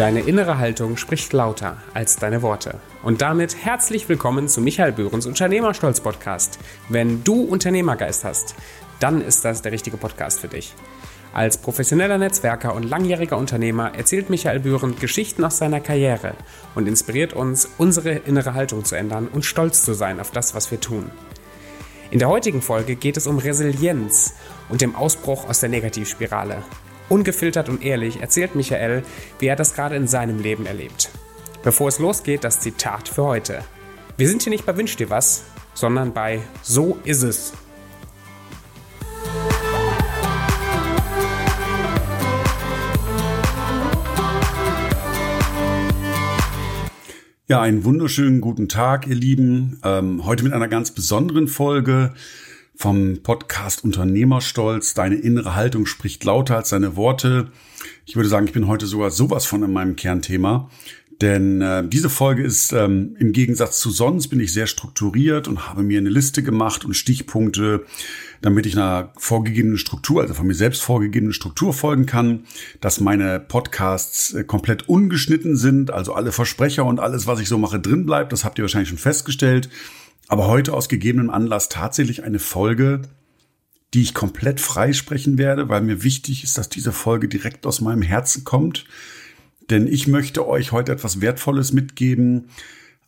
Deine innere Haltung spricht lauter als deine Worte. Und damit herzlich willkommen zu Michael Böhrens Unternehmerstolz Podcast. Wenn du Unternehmergeist hast, dann ist das der richtige Podcast für dich. Als professioneller Netzwerker und langjähriger Unternehmer erzählt Michael Bühren Geschichten aus seiner Karriere und inspiriert uns, unsere innere Haltung zu ändern und stolz zu sein auf das, was wir tun. In der heutigen Folge geht es um Resilienz und dem Ausbruch aus der Negativspirale. Ungefiltert und ehrlich erzählt Michael, wie er das gerade in seinem Leben erlebt. Bevor es losgeht, das Zitat für heute. Wir sind hier nicht bei Wünsch dir was, sondern bei So ist es. Ja, einen wunderschönen guten Tag, ihr Lieben. Ähm, heute mit einer ganz besonderen Folge vom Podcast Unternehmerstolz. Deine innere Haltung spricht lauter als deine Worte. Ich würde sagen, ich bin heute sogar sowas von in meinem Kernthema. Denn äh, diese Folge ist ähm, im Gegensatz zu sonst bin ich sehr strukturiert und habe mir eine Liste gemacht und Stichpunkte, damit ich einer vorgegebenen Struktur, also von mir selbst vorgegebenen Struktur folgen kann, dass meine Podcasts äh, komplett ungeschnitten sind, also alle Versprecher und alles, was ich so mache, drin bleibt. Das habt ihr wahrscheinlich schon festgestellt. Aber heute aus gegebenem Anlass tatsächlich eine Folge, die ich komplett freisprechen werde, weil mir wichtig ist, dass diese Folge direkt aus meinem Herzen kommt denn ich möchte euch heute etwas Wertvolles mitgeben.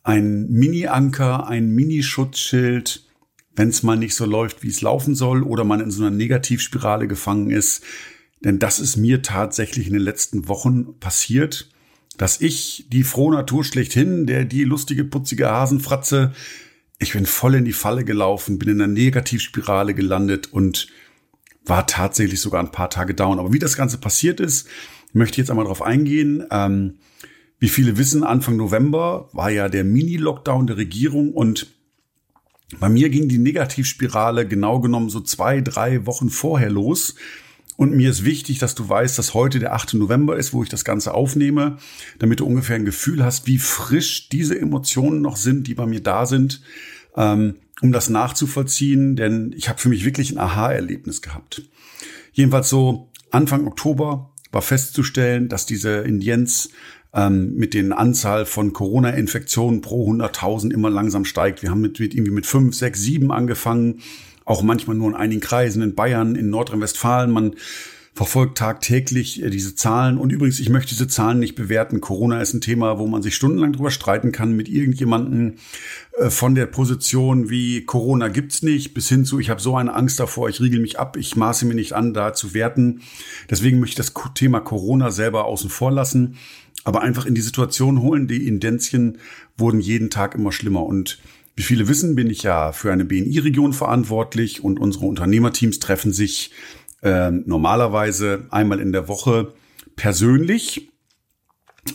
Ein Mini-Anker, ein Mini-Schutzschild, wenn es mal nicht so läuft, wie es laufen soll oder man in so einer Negativspirale gefangen ist. Denn das ist mir tatsächlich in den letzten Wochen passiert, dass ich, die frohe Natur schlechthin, der die lustige, putzige Hasenfratze, ich bin voll in die Falle gelaufen, bin in einer Negativspirale gelandet und war tatsächlich sogar ein paar Tage down. Aber wie das Ganze passiert ist, möchte jetzt einmal darauf eingehen. Ähm, wie viele wissen, Anfang November war ja der Mini-Lockdown der Regierung und bei mir ging die Negativspirale genau genommen so zwei, drei Wochen vorher los. Und mir ist wichtig, dass du weißt, dass heute der 8. November ist, wo ich das Ganze aufnehme, damit du ungefähr ein Gefühl hast, wie frisch diese Emotionen noch sind, die bei mir da sind, ähm, um das nachzuvollziehen. Denn ich habe für mich wirklich ein Aha-Erlebnis gehabt. Jedenfalls so Anfang Oktober war festzustellen, dass diese Indienz ähm, mit den Anzahl von Corona-Infektionen pro 100.000 immer langsam steigt. Wir haben mit, mit irgendwie mit fünf, sechs, sieben angefangen, auch manchmal nur in einigen Kreisen in Bayern, in Nordrhein-Westfalen. Man verfolgt tagtäglich äh, diese Zahlen. Und übrigens, ich möchte diese Zahlen nicht bewerten. Corona ist ein Thema, wo man sich stundenlang drüber streiten kann mit irgendjemanden äh, von der Position wie Corona gibt's nicht bis hin zu, ich habe so eine Angst davor, ich riegel mich ab, ich maße mir nicht an, da zu werten. Deswegen möchte ich das Thema Corona selber außen vor lassen, aber einfach in die Situation holen. Die Indenzien wurden jeden Tag immer schlimmer und wie viele wissen, bin ich ja für eine BNI-Region verantwortlich und unsere Unternehmerteams treffen sich äh, normalerweise einmal in der Woche persönlich.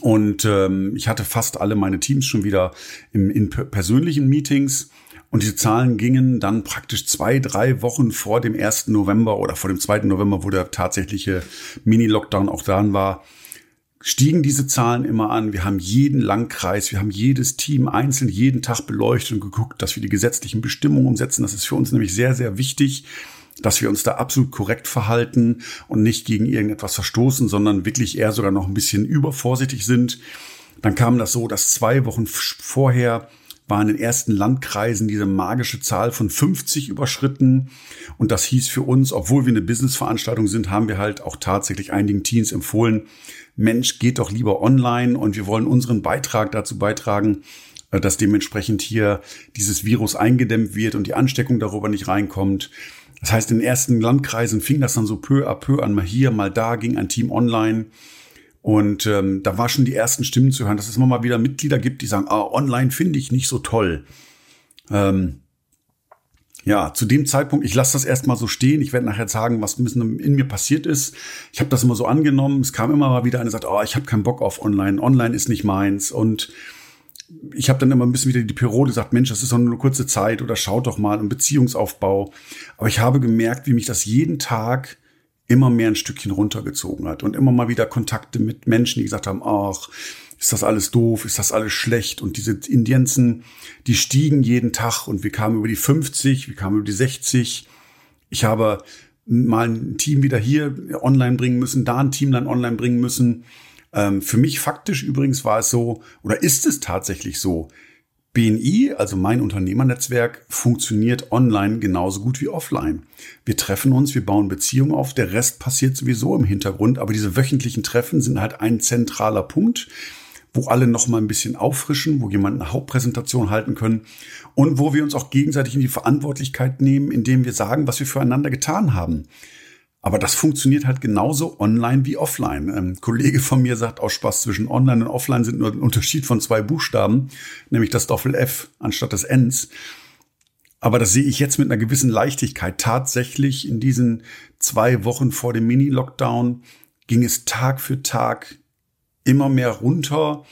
Und ähm, ich hatte fast alle meine Teams schon wieder im, in persönlichen Meetings. Und diese Zahlen gingen dann praktisch zwei, drei Wochen vor dem 1. November oder vor dem 2. November, wo der tatsächliche Mini-Lockdown auch dran war, stiegen diese Zahlen immer an. Wir haben jeden Landkreis, wir haben jedes Team einzeln jeden Tag beleuchtet und geguckt, dass wir die gesetzlichen Bestimmungen umsetzen. Das ist für uns nämlich sehr, sehr wichtig dass wir uns da absolut korrekt verhalten und nicht gegen irgendetwas verstoßen, sondern wirklich eher sogar noch ein bisschen übervorsichtig sind. Dann kam das so, dass zwei Wochen vorher war in den ersten Landkreisen diese magische Zahl von 50 überschritten. Und das hieß für uns, obwohl wir eine Businessveranstaltung sind, haben wir halt auch tatsächlich einigen Teams empfohlen, Mensch, geht doch lieber online und wir wollen unseren Beitrag dazu beitragen, äh, dass dementsprechend hier dieses Virus eingedämmt wird und die Ansteckung darüber nicht reinkommt. Das heißt, in den ersten Landkreisen fing das dann so peu à peu an, mal hier, mal da, ging ein Team online. Und ähm, da war schon die ersten Stimmen zu hören, dass es immer mal wieder Mitglieder gibt, die sagen, ah, online finde ich nicht so toll. Ähm, ja, zu dem Zeitpunkt, ich lasse das erstmal so stehen. Ich werde nachher sagen, was in mir passiert ist. Ich habe das immer so angenommen. Es kam immer mal wieder eine, sagt, oh, ich habe keinen Bock auf online. Online ist nicht meins. Und ich habe dann immer ein bisschen wieder die Periode gesagt, Mensch, das ist doch nur eine kurze Zeit oder schaut doch mal im Beziehungsaufbau. Aber ich habe gemerkt, wie mich das jeden Tag immer mehr ein Stückchen runtergezogen hat und immer mal wieder Kontakte mit Menschen, die gesagt haben, ach, ist das alles doof, ist das alles schlecht und diese Indienzen, die stiegen jeden Tag und wir kamen über die 50, wir kamen über die 60. Ich habe mal ein Team wieder hier online bringen müssen, da ein Team dann online bringen müssen Ähm, für mich faktisch übrigens war es so, oder ist es tatsächlich so, BNI, also mein Unternehmernetzwerk, funktioniert online genauso gut wie offline. Wir treffen uns, wir bauen Beziehungen auf, der Rest passiert sowieso im Hintergrund, aber diese wöchentlichen Treffen sind halt ein zentraler Punkt, wo alle noch mal ein bisschen auffrischen, wo jemand eine Hauptpräsentation halten können und wo wir uns auch gegenseitig in die Verantwortlichkeit nehmen, indem wir sagen, was wir füreinander getan haben. Aber das funktioniert halt genauso online wie offline. Ein Kollege von mir sagt aus Spaß, zwischen online und offline sind nur ein Unterschied von zwei Buchstaben, nämlich das Doppel F anstatt des Ns. Aber das sehe ich jetzt mit einer gewissen Leichtigkeit. Tatsächlich in diesen zwei Wochen vor dem Mini-Lockdown ging es Tag für Tag immer mehr runter.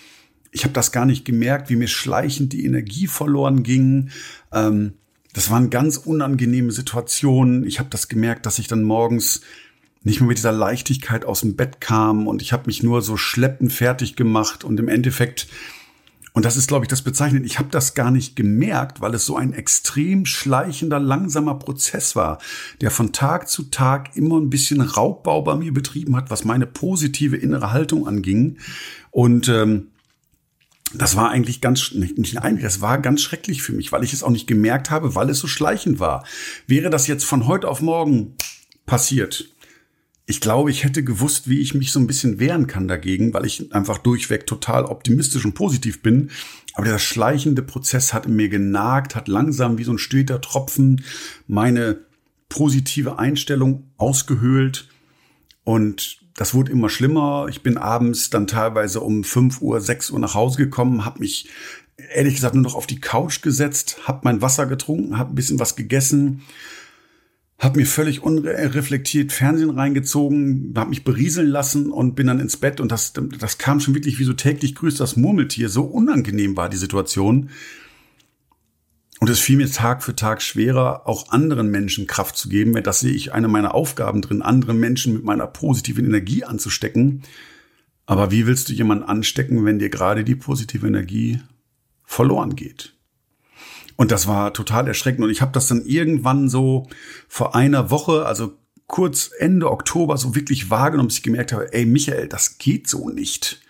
Ich habe das gar nicht gemerkt, wie mir schleichend die Energie verloren ging. Ähm, das waren ganz unangenehme Situationen. Ich habe das gemerkt, dass ich dann morgens nicht mehr mit dieser Leichtigkeit aus dem Bett kam und ich habe mich nur so schleppend fertig gemacht und im Endeffekt und das ist, glaube ich, das Bezeichnende. Ich habe das gar nicht gemerkt, weil es so ein extrem schleichender, langsamer Prozess war, der von Tag zu Tag immer ein bisschen Raubbau bei mir betrieben hat, was meine positive innere Haltung anging. Und ähm, das war eigentlich ganz, nicht, eigentlich, das war ganz schrecklich für mich, weil ich es auch nicht gemerkt habe, weil es so schleichend war. Wäre das jetzt von heute auf morgen passiert, ich glaube, ich hätte gewusst, wie ich mich so ein bisschen wehren kann dagegen, weil ich einfach durchweg total optimistisch und positiv bin. Aber der schleichende Prozess hat in mir genagt, hat langsam wie so ein steter Tropfen meine positive Einstellung ausgehöhlt. Und das wurde immer schlimmer. Ich bin abends dann teilweise um 5 Uhr, 6 Uhr nach Hause gekommen, habe mich ehrlich gesagt nur noch auf die Couch gesetzt, habe mein Wasser getrunken, habe ein bisschen was gegessen, habe mir völlig unreflektiert Fernsehen reingezogen, habe mich berieseln lassen und bin dann ins Bett und das, das kam schon wirklich wie so täglich grüßt das Murmeltier. So unangenehm war die Situation. Und es fiel mir Tag für Tag schwerer, auch anderen Menschen Kraft zu geben. Das sehe ich eine meiner Aufgaben drin, andere Menschen mit meiner positiven Energie anzustecken. Aber wie willst du jemanden anstecken, wenn dir gerade die positive Energie verloren geht? Und das war total erschreckend. Und ich habe das dann irgendwann so vor einer Woche, also kurz Ende Oktober, so wirklich wahrgenommen, dass ich gemerkt habe, ey Michael, das geht so nicht.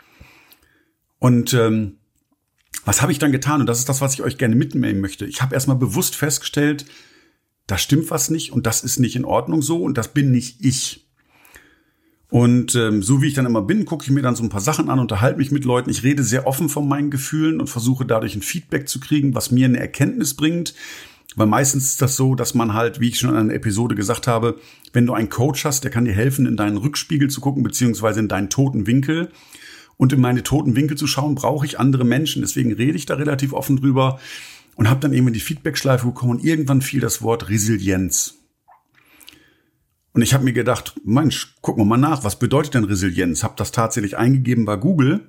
Und ähm, was habe ich dann getan? Und das ist das, was ich euch gerne mitnehmen möchte. Ich habe erstmal bewusst festgestellt, da stimmt was nicht und das ist nicht in Ordnung so und das bin nicht ich. Und ähm, so wie ich dann immer bin, gucke ich mir dann so ein paar Sachen an, unterhalte mich mit Leuten. Ich rede sehr offen von meinen Gefühlen und versuche dadurch ein Feedback zu kriegen, was mir eine Erkenntnis bringt. Weil meistens ist das so, dass man halt, wie ich schon in einer Episode gesagt habe, wenn du einen Coach hast, der kann dir helfen, in deinen Rückspiegel zu gucken, beziehungsweise in deinen toten Winkel. Und in meine toten Winkel zu schauen, brauche ich andere Menschen. Deswegen rede ich da relativ offen drüber und habe dann eben in die Feedback-Schleife gekommen und irgendwann fiel das Wort Resilienz. Und ich habe mir gedacht, Mensch, gucken wir mal nach, was bedeutet denn Resilienz? Habe das tatsächlich eingegeben bei Google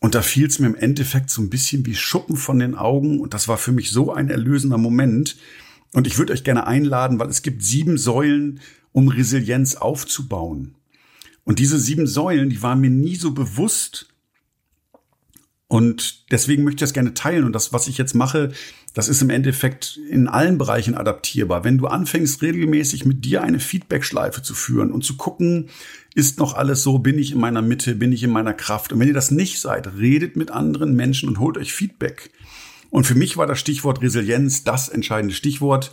und da fiel es mir im Endeffekt so ein bisschen wie Schuppen von den Augen und das war für mich so ein erlösender Moment. Und ich würde euch gerne einladen, weil es gibt sieben Säulen, um Resilienz aufzubauen. Und diese sieben Säulen, die waren mir nie so bewusst. Und deswegen möchte ich das gerne teilen. Und das, was ich jetzt mache, das ist im Endeffekt in allen Bereichen adaptierbar. Wenn du anfängst, regelmäßig mit dir eine Feedback-Schleife zu führen und zu gucken, ist noch alles so, bin ich in meiner Mitte, bin ich in meiner Kraft. Und wenn ihr das nicht seid, redet mit anderen Menschen und holt euch Feedback. Und für mich war das Stichwort Resilienz das entscheidende Stichwort.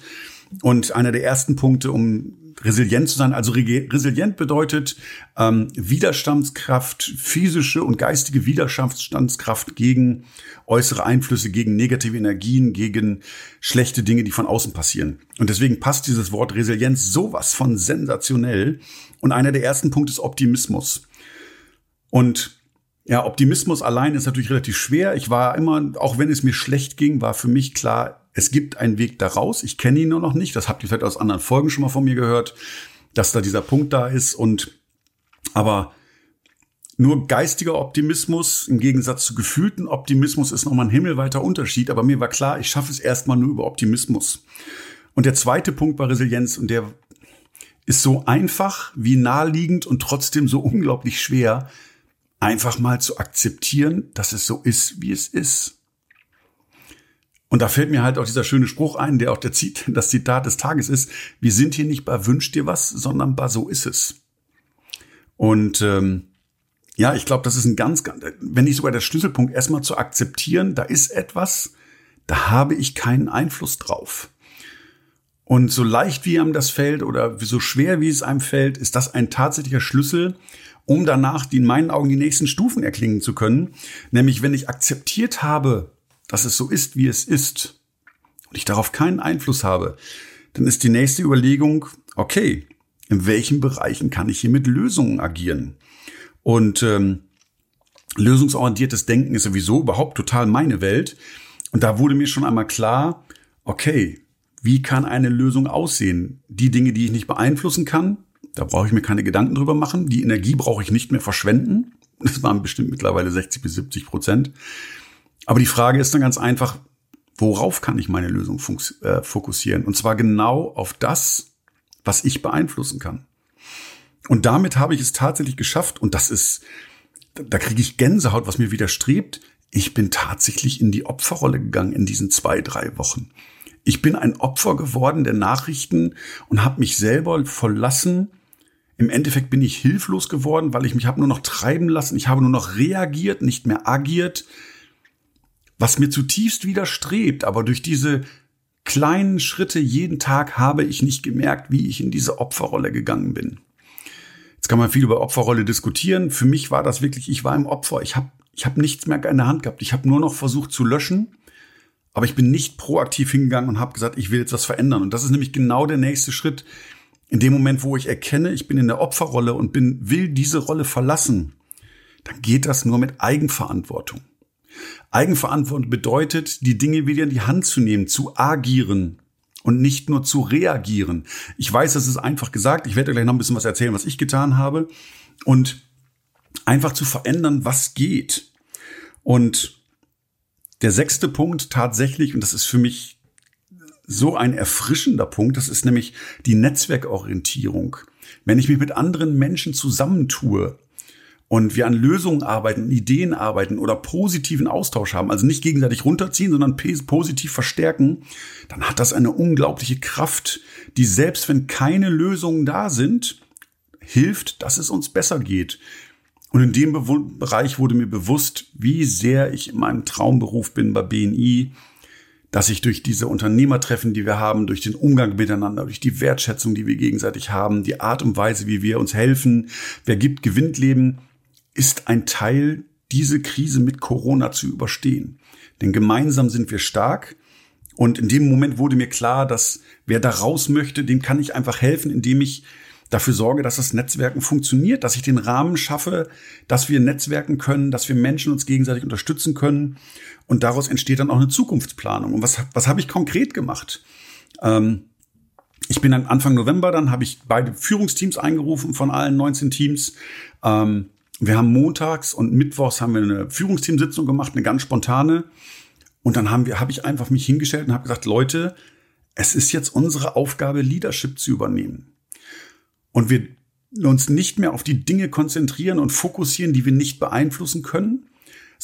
Und einer der ersten Punkte, um resilient zu sein. Also resilient bedeutet ähm, Widerstandskraft, physische und geistige Widerstandskraft gegen äußere Einflüsse, gegen negative Energien, gegen schlechte Dinge, die von außen passieren. Und deswegen passt dieses Wort Resilienz sowas von sensationell. Und einer der ersten Punkte ist Optimismus. Und ja, Optimismus allein ist natürlich relativ schwer. Ich war immer, auch wenn es mir schlecht ging, war für mich klar, es gibt einen Weg daraus. Ich kenne ihn nur noch nicht. Das habt ihr vielleicht aus anderen Folgen schon mal von mir gehört, dass da dieser Punkt da ist. Und aber nur geistiger Optimismus im Gegensatz zu gefühlten Optimismus ist nochmal ein himmelweiter Unterschied. Aber mir war klar, ich schaffe es erstmal nur über Optimismus. Und der zweite Punkt war Resilienz und der ist so einfach wie naheliegend und trotzdem so unglaublich schwer, einfach mal zu akzeptieren, dass es so ist, wie es ist. Und da fällt mir halt auch dieser schöne Spruch ein, der auch der Zit das Zitat des Tages ist. Wir sind hier nicht bei Wünsch dir was, sondern bei So ist es. Und ähm, ja, ich glaube, das ist ein ganz, ganz, wenn nicht sogar der Schlüsselpunkt, erstmal zu akzeptieren, da ist etwas, da habe ich keinen Einfluss drauf. Und so leicht wie einem das fällt oder so schwer wie es einem fällt, ist das ein tatsächlicher Schlüssel, um danach die in meinen Augen die nächsten Stufen erklingen zu können. Nämlich, wenn ich akzeptiert habe, dass es so ist, wie es ist, und ich darauf keinen Einfluss habe, dann ist die nächste Überlegung, okay, in welchen Bereichen kann ich hier mit Lösungen agieren? Und ähm, lösungsorientiertes Denken ist sowieso überhaupt total meine Welt. Und da wurde mir schon einmal klar, okay, wie kann eine Lösung aussehen? Die Dinge, die ich nicht beeinflussen kann, da brauche ich mir keine Gedanken drüber machen. Die Energie brauche ich nicht mehr verschwenden. Das waren bestimmt mittlerweile 60 bis 70 Prozent. Aber die Frage ist dann ganz einfach, worauf kann ich meine Lösung äh, fokussieren? Und zwar genau auf das, was ich beeinflussen kann. Und damit habe ich es tatsächlich geschafft. Und das ist, da kriege ich Gänsehaut, was mir widerstrebt. Ich bin tatsächlich in die Opferrolle gegangen in diesen zwei, drei Wochen. Ich bin ein Opfer geworden der Nachrichten und habe mich selber verlassen. Im Endeffekt bin ich hilflos geworden, weil ich mich habe nur noch treiben lassen. Ich habe nur noch reagiert, nicht mehr agiert, was mir zutiefst widerstrebt. Aber durch diese kleinen Schritte jeden Tag habe ich nicht gemerkt, wie ich in diese Opferrolle gegangen bin. Jetzt kann man viel über Opferrolle diskutieren. Für mich war das wirklich, ich war im Opfer. Ich habe ich hab nichts mehr in der Hand gehabt. Ich habe nur noch versucht zu löschen aber ich bin nicht proaktiv hingegangen und habe gesagt, ich will jetzt was verändern. Und das ist nämlich genau der nächste Schritt. In dem Moment, wo ich erkenne, ich bin in der Opferrolle und bin, will diese Rolle verlassen, dann geht das nur mit Eigenverantwortung. Eigenverantwortung bedeutet, die Dinge wieder in die Hand zu nehmen, zu agieren und nicht nur zu reagieren. Ich weiß, das ist einfach gesagt. Ich werde gleich noch ein bisschen was erzählen, was ich getan habe. Und einfach zu verändern, was geht. Und der sechste Punkt tatsächlich, und das ist für mich so ein erfrischender Punkt, das ist nämlich die Netzwerkorientierung. Wenn ich mich mit anderen Menschen zusammentue und wir an Lösungen arbeiten, Ideen arbeiten oder positiven Austausch haben, also nicht gegenseitig runterziehen, sondern positiv verstärken, dann hat das eine unglaubliche Kraft, die selbst wenn keine Lösungen da sind, hilft, dass es uns besser geht. Und in dem Be Bereich wurde mir bewusst, wie sehr ich in meinem Traumberuf bin bei BNI, dass ich durch diese Unternehmertreffen, die wir haben, durch den Umgang miteinander, durch die Wertschätzung, die wir gegenseitig haben, die Art und Weise, wie wir uns helfen, wer gibt, gewinnt Leben, ist ein Teil, diese Krise mit Corona zu überstehen. Denn gemeinsam sind wir stark. Und in dem Moment wurde mir klar, dass wer da raus möchte, dem kann ich einfach helfen, indem ich dafür sorge, dass das Netzwerken funktioniert, dass ich den Rahmen schaffe, dass wir netzwerken können, dass wir Menschen uns gegenseitig unterstützen können. Und daraus entsteht dann auch eine Zukunftsplanung. Und was, was habe ich konkret gemacht? Ähm, ich bin dann Anfang November, dann habe ich beide Führungsteams eingerufen von allen 19 Teams. Ähm, wir haben montags und mittwochs haben wir eine Führungsteamsitzung gemacht, eine ganz spontane. Und dann haben wir, habe ich einfach mich hingestellt und habe gesagt, Leute, es ist jetzt unsere Aufgabe, Leadership zu übernehmen und wir uns nicht mehr auf die Dinge konzentrieren und fokussieren, die wir nicht beeinflussen können,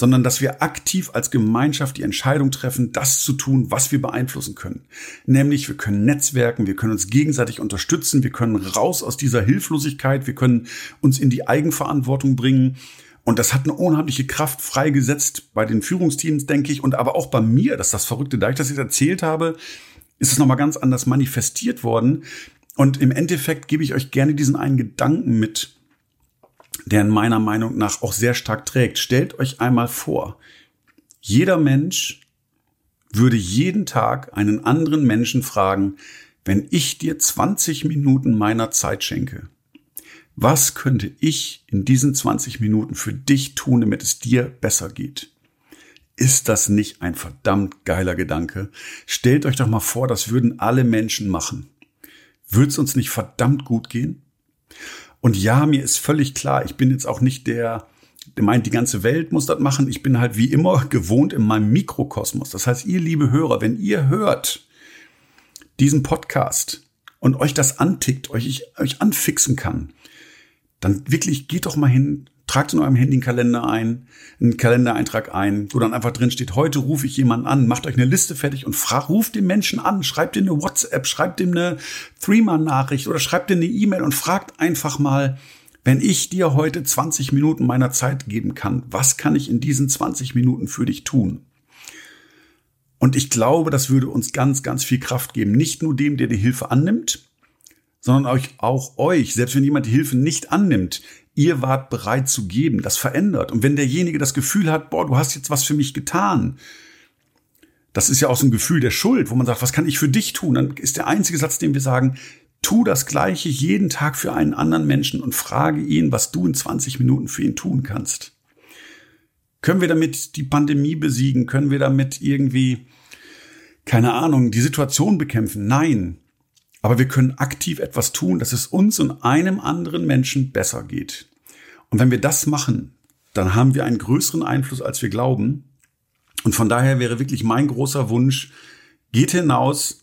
sondern dass wir aktiv als Gemeinschaft die Entscheidung treffen, das zu tun, was wir beeinflussen können. Nämlich, wir können netzwerken, wir können uns gegenseitig unterstützen, wir können raus aus dieser Hilflosigkeit, wir können uns in die Eigenverantwortung bringen. Und das hat eine unheimliche Kraft freigesetzt bei den Führungsteams, denke ich, und aber auch bei mir, dass das Verrückte, da ich das jetzt erzählt habe, ist es nochmal ganz anders manifestiert worden, und im Endeffekt gebe ich euch gerne diesen einen Gedanken mit, der in meiner Meinung nach auch sehr stark trägt. Stellt euch einmal vor, jeder Mensch würde jeden Tag einen anderen Menschen fragen, wenn ich dir 20 Minuten meiner Zeit schenke, was könnte ich in diesen 20 Minuten für dich tun, damit es dir besser geht? Ist das nicht ein verdammt geiler Gedanke? Stellt euch doch mal vor, das würden alle Menschen machen. Wird es uns nicht verdammt gut gehen? Und ja, mir ist völlig klar, ich bin jetzt auch nicht der, der meint, die ganze Welt muss das machen. Ich bin halt wie immer gewohnt in meinem Mikrokosmos. Das heißt, ihr liebe Hörer, wenn ihr hört diesen Podcast und euch das antickt, euch, ich, euch anfixen kann, dann wirklich geht doch mal hin, tragt in eurem Handy einen Kalender ein, einen Kalendereintrag ein, wo dann einfach drin steht, heute rufe ich jemanden an, macht euch eine Liste fertig und fragt, ruft den Menschen an, schreibt ihm eine WhatsApp, schreibt ihm eine Threema-Nachricht oder schreibt ihm eine E-Mail und fragt einfach mal, Wenn ich dir heute 20 Minuten meiner Zeit geben kann, was kann ich in diesen 20 Minuten für dich tun? Und ich glaube, das würde uns ganz, ganz viel Kraft geben. Nicht nur dem, der die Hilfe annimmt, sondern euch, auch euch, selbst wenn jemand die Hilfe nicht annimmt, ihr wart bereit zu geben. Das verändert. Und wenn derjenige das Gefühl hat, boah, du hast jetzt was für mich getan, das ist ja auch so ein Gefühl der Schuld, wo man sagt, was kann ich für dich tun? Dann ist der einzige Satz, den wir sagen, tu das Gleiche jeden Tag für einen anderen Menschen und frage ihn, was du in 20 Minuten für ihn tun kannst. Können wir damit die Pandemie besiegen? Können wir damit irgendwie, keine Ahnung, die Situation bekämpfen? Nein. Aber wir können aktiv etwas tun, dass es uns und einem anderen Menschen besser geht. Und wenn wir das machen, dann haben wir einen größeren Einfluss, als wir glauben. Und von daher wäre wirklich mein großer Wunsch, geht hinaus,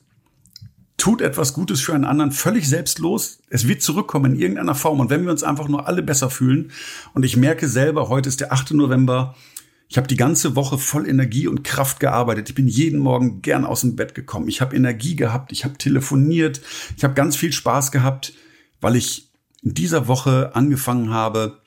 tut etwas Gutes für einen anderen, völlig selbstlos. Es wird zurückkommen in irgendeiner Form. Und wenn wir uns einfach nur alle besser fühlen, und ich merke selber, heute ist der 8. November, ich habe die ganze Woche voll Energie und Kraft gearbeitet. Ich bin jeden Morgen gern aus dem Bett gekommen. Ich habe Energie gehabt, ich habe telefoniert, ich habe ganz viel Spaß gehabt, weil ich in dieser Woche angefangen habe,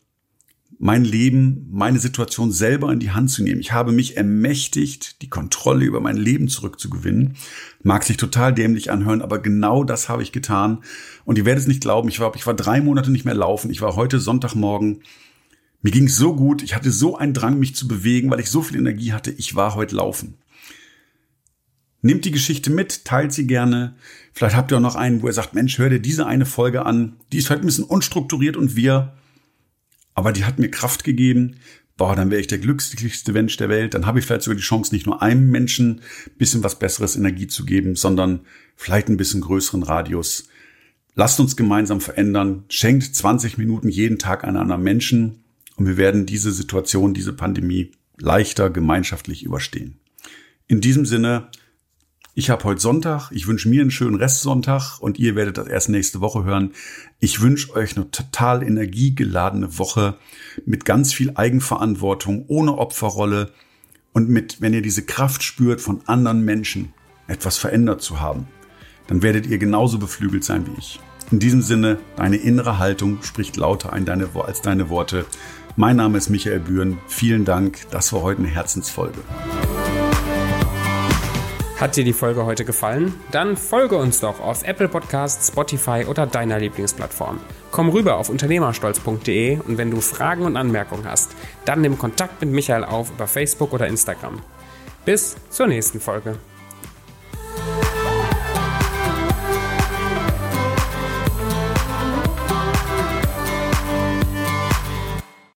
mein Leben, meine Situation selber in die Hand zu nehmen. Ich habe mich ermächtigt, die Kontrolle über mein Leben zurückzugewinnen. Mag sich total dämlich anhören, aber genau das habe ich getan. Und ihr werdet es nicht glauben, ich war, ich war drei Monate nicht mehr laufen. Ich war heute Sonntagmorgen. Mir ging es so gut. Ich hatte so einen Drang, mich zu bewegen, weil ich so viel Energie hatte. Ich war heute laufen. Nehmt die Geschichte mit, teilt sie gerne. Vielleicht habt ihr auch noch einen, wo ihr sagt, Mensch, hör dir diese eine Folge an. Die ist vielleicht ein bisschen unstrukturiert und wir aber die hat mir Kraft gegeben. Boah, dann wäre ich der glücklichste Mensch der Welt. Dann habe ich vielleicht sogar die Chance, nicht nur einem Menschen bisschen was besseres Energie zu geben, sondern vielleicht ein bisschen größeren Radius. Lasst uns gemeinsam verändern. Schenkt 20 Minuten jeden Tag an anderen Menschen und wir werden diese Situation, diese Pandemie leichter gemeinschaftlich überstehen. In diesem Sinne, ich habe heute Sonntag. Ich wünsche mir einen schönen Restsonntag und ihr werdet das erst nächste Woche hören. Ich wünsche euch eine total energiegeladene Woche mit ganz viel Eigenverantwortung, ohne Opferrolle und mit, wenn ihr diese Kraft spürt, von anderen Menschen etwas verändert zu haben, dann werdet ihr genauso beflügelt sein wie ich. In diesem Sinne, deine innere Haltung spricht lauter als deine Worte. Mein Name ist Michael Bühren. Vielen Dank. Das war heute eine Herzensfolge. Hat dir die Folge heute gefallen? Dann folge uns doch auf Apple Podcasts, Spotify oder deiner Lieblingsplattform. Komm rüber auf unternehmerstolz.de und wenn du Fragen und Anmerkungen hast, dann nimm Kontakt mit Michael auf über Facebook oder Instagram. Bis zur nächsten Folge.